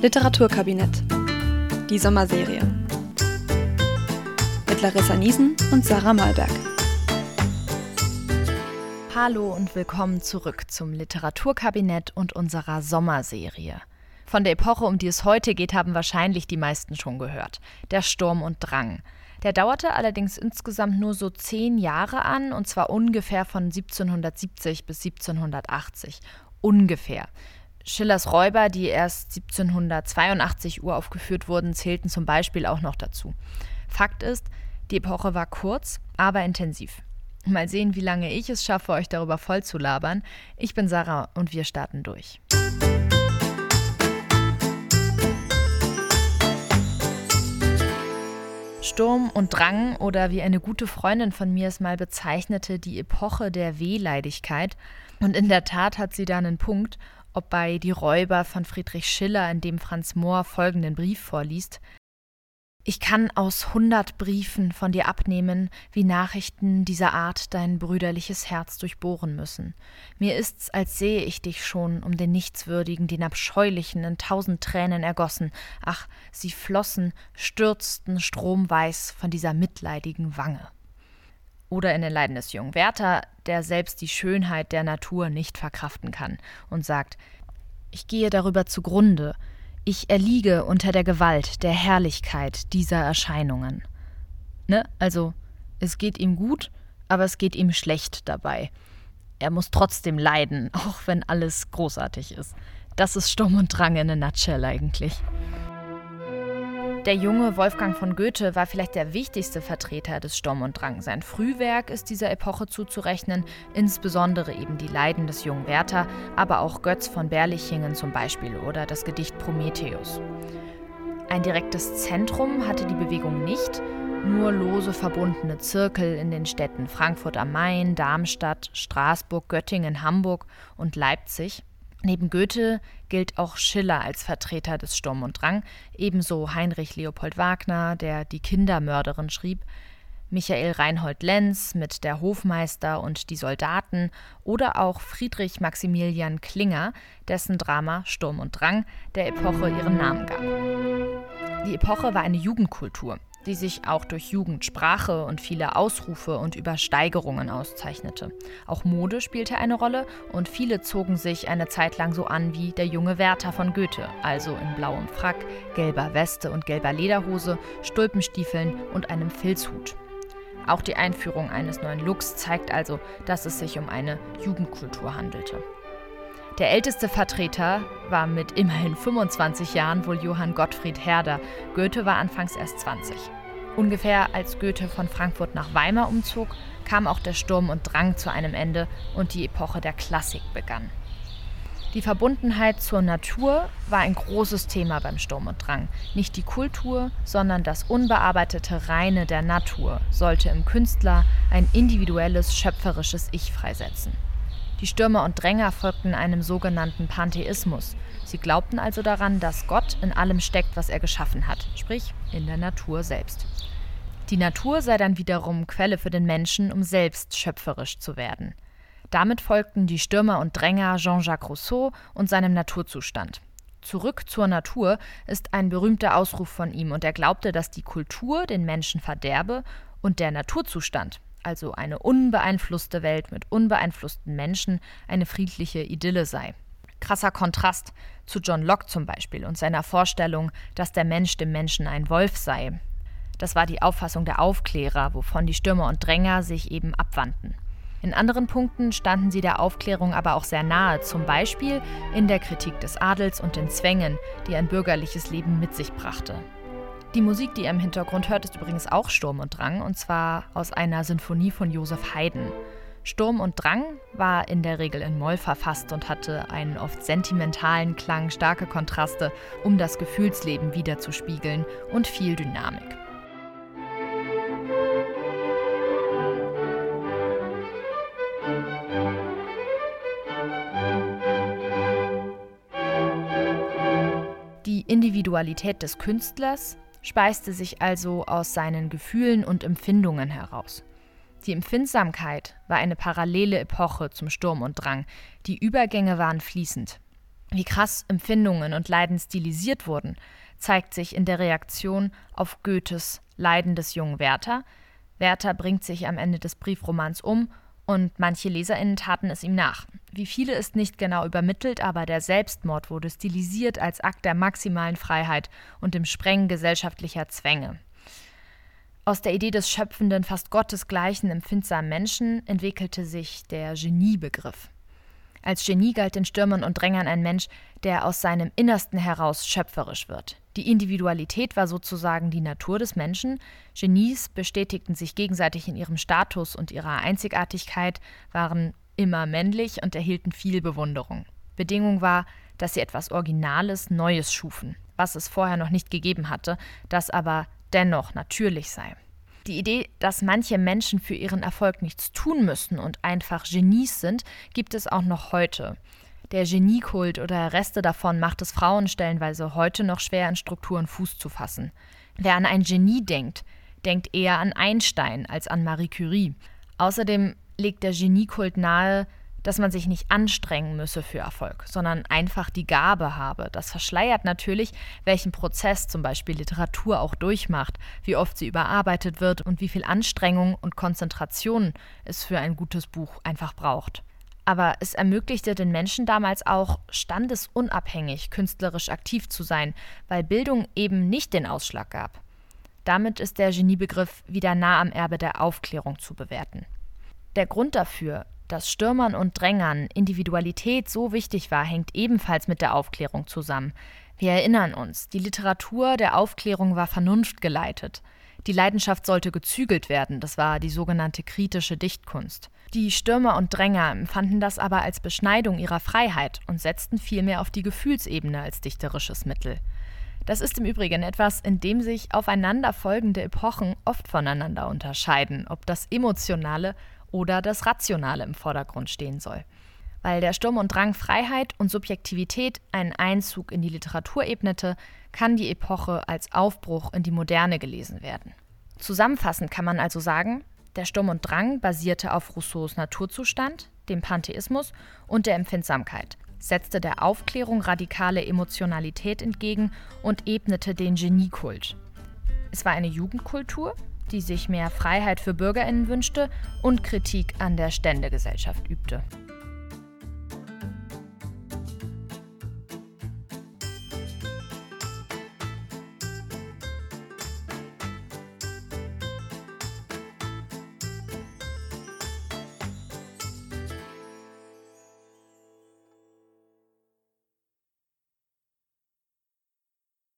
Literaturkabinett. Die Sommerserie. Mit Larissa Niesen und Sarah Malberg. Hallo und willkommen zurück zum Literaturkabinett und unserer Sommerserie. Von der Epoche, um die es heute geht, haben wahrscheinlich die meisten schon gehört. Der Sturm und Drang. Der dauerte allerdings insgesamt nur so zehn Jahre an, und zwar ungefähr von 1770 bis 1780. Ungefähr. Schillers Räuber, die erst 1782 uraufgeführt wurden, zählten zum Beispiel auch noch dazu. Fakt ist, die Epoche war kurz, aber intensiv. Mal sehen, wie lange ich es schaffe, euch darüber voll zu labern. Ich bin Sarah und wir starten durch. Sturm und Drang oder wie eine gute Freundin von mir es mal bezeichnete, die Epoche der Wehleidigkeit. Und in der Tat hat sie da einen Punkt ob bei Die Räuber von Friedrich Schiller, in dem Franz Mohr folgenden Brief vorliest. Ich kann aus hundert Briefen von dir abnehmen, wie Nachrichten dieser Art dein brüderliches Herz durchbohren müssen. Mir ist's, als sehe ich dich schon, um den Nichtswürdigen, den Abscheulichen, in tausend Tränen ergossen. Ach, sie flossen, stürzten stromweiß von dieser mitleidigen Wange. Oder in den Leiden des jungen Werther, der selbst die Schönheit der Natur nicht verkraften kann und sagt, ich gehe darüber zugrunde, ich erliege unter der Gewalt, der Herrlichkeit dieser Erscheinungen. Ne? Also, es geht ihm gut, aber es geht ihm schlecht dabei. Er muss trotzdem leiden, auch wenn alles großartig ist. Das ist Sturm und Drang in a nutshell eigentlich. Der junge Wolfgang von Goethe war vielleicht der wichtigste Vertreter des Sturm und Drang. Sein Frühwerk ist dieser Epoche zuzurechnen, insbesondere eben die Leiden des jungen Werther, aber auch Götz von Berlichingen zum Beispiel oder das Gedicht Prometheus. Ein direktes Zentrum hatte die Bewegung nicht, nur lose verbundene Zirkel in den Städten Frankfurt am Main, Darmstadt, Straßburg, Göttingen, Hamburg und Leipzig. Neben Goethe gilt auch Schiller als Vertreter des Sturm und Drang, ebenso Heinrich Leopold Wagner, der Die Kindermörderin schrieb, Michael Reinhold Lenz mit Der Hofmeister und die Soldaten oder auch Friedrich Maximilian Klinger, dessen Drama Sturm und Drang der Epoche ihren Namen gab. Die Epoche war eine Jugendkultur die sich auch durch Jugendsprache und viele Ausrufe und Übersteigerungen auszeichnete. Auch Mode spielte eine Rolle und viele zogen sich eine Zeit lang so an wie der junge Werther von Goethe, also in blauem Frack, gelber Weste und gelber Lederhose, Stulpenstiefeln und einem Filzhut. Auch die Einführung eines neuen Looks zeigt also, dass es sich um eine Jugendkultur handelte. Der älteste Vertreter war mit immerhin 25 Jahren wohl Johann Gottfried Herder. Goethe war anfangs erst 20. Ungefähr als Goethe von Frankfurt nach Weimar umzog, kam auch der Sturm und Drang zu einem Ende und die Epoche der Klassik begann. Die Verbundenheit zur Natur war ein großes Thema beim Sturm und Drang. Nicht die Kultur, sondern das unbearbeitete Reine der Natur sollte im Künstler ein individuelles, schöpferisches Ich freisetzen. Die Stürmer und Dränger folgten einem sogenannten Pantheismus. Sie glaubten also daran, dass Gott in allem steckt, was er geschaffen hat, sprich in der Natur selbst. Die Natur sei dann wiederum Quelle für den Menschen, um selbst schöpferisch zu werden. Damit folgten die Stürmer und Dränger Jean-Jacques Rousseau und seinem Naturzustand. Zurück zur Natur ist ein berühmter Ausruf von ihm und er glaubte, dass die Kultur den Menschen verderbe und der Naturzustand, also eine unbeeinflusste Welt mit unbeeinflussten Menschen, eine friedliche Idylle sei. Krasser Kontrast zu John Locke zum Beispiel und seiner Vorstellung, dass der Mensch dem Menschen ein Wolf sei. Das war die Auffassung der Aufklärer, wovon die Stürmer und Dränger sich eben abwandten. In anderen Punkten standen sie der Aufklärung aber auch sehr nahe, zum Beispiel in der Kritik des Adels und den Zwängen, die ein bürgerliches Leben mit sich brachte. Die Musik, die ihr im Hintergrund hört, ist übrigens auch Sturm und Drang, und zwar aus einer Sinfonie von Josef Haydn. Sturm und Drang war in der Regel in Moll verfasst und hatte einen oft sentimentalen Klang, starke Kontraste, um das Gefühlsleben wiederzuspiegeln und viel Dynamik. Die Individualität des Künstlers speiste sich also aus seinen Gefühlen und Empfindungen heraus. Die Empfindsamkeit war eine parallele Epoche zum Sturm und Drang, die Übergänge waren fließend. Wie krass Empfindungen und Leiden stilisiert wurden, zeigt sich in der Reaktion auf Goethes Leiden des jungen Werther. Werther bringt sich am Ende des Briefromans um und manche LeserInnen taten es ihm nach. Wie viele ist nicht genau übermittelt, aber der Selbstmord wurde stilisiert als Akt der maximalen Freiheit und dem Sprengen gesellschaftlicher Zwänge. Aus der Idee des schöpfenden, fast gottesgleichen, empfindsamen Menschen entwickelte sich der Geniebegriff. Als Genie galt den Stürmern und Drängern ein Mensch, der aus seinem Innersten heraus schöpferisch wird. Die Individualität war sozusagen die Natur des Menschen. Genies bestätigten sich gegenseitig in ihrem Status und ihrer Einzigartigkeit, waren immer männlich und erhielten viel Bewunderung. Bedingung war, dass sie etwas Originales, Neues schufen, was es vorher noch nicht gegeben hatte, das aber dennoch natürlich sei. Die Idee, dass manche Menschen für ihren Erfolg nichts tun müssen und einfach Genies sind, gibt es auch noch heute. Der Geniekult oder Reste davon macht es Frauen stellenweise heute noch schwer, in Strukturen Fuß zu fassen. Wer an ein Genie denkt, denkt eher an Einstein als an Marie Curie. Außerdem legt der Geniekult nahe, dass man sich nicht anstrengen müsse für Erfolg, sondern einfach die Gabe habe. Das verschleiert natürlich, welchen Prozess zum Beispiel Literatur auch durchmacht, wie oft sie überarbeitet wird und wie viel Anstrengung und Konzentration es für ein gutes Buch einfach braucht. Aber es ermöglichte den Menschen damals auch, standesunabhängig künstlerisch aktiv zu sein, weil Bildung eben nicht den Ausschlag gab. Damit ist der Geniebegriff wieder nah am Erbe der Aufklärung zu bewerten. Der Grund dafür, dass Stürmern und Drängern Individualität so wichtig war, hängt ebenfalls mit der Aufklärung zusammen. Wir erinnern uns, die Literatur der Aufklärung war vernunftgeleitet. Die Leidenschaft sollte gezügelt werden, das war die sogenannte kritische Dichtkunst. Die Stürmer und Dränger empfanden das aber als Beschneidung ihrer Freiheit und setzten vielmehr auf die Gefühlsebene als dichterisches Mittel. Das ist im Übrigen etwas, in dem sich aufeinanderfolgende Epochen oft voneinander unterscheiden, ob das Emotionale oder das Rationale im Vordergrund stehen soll. Weil der Sturm und Drang Freiheit und Subjektivität einen Einzug in die Literatur ebnete, kann die Epoche als Aufbruch in die Moderne gelesen werden. Zusammenfassend kann man also sagen, der Sturm und Drang basierte auf Rousseaus Naturzustand, dem Pantheismus und der Empfindsamkeit, setzte der Aufklärung radikale Emotionalität entgegen und ebnete den Geniekult. Es war eine Jugendkultur, die sich mehr Freiheit für Bürgerinnen wünschte und Kritik an der Ständegesellschaft übte.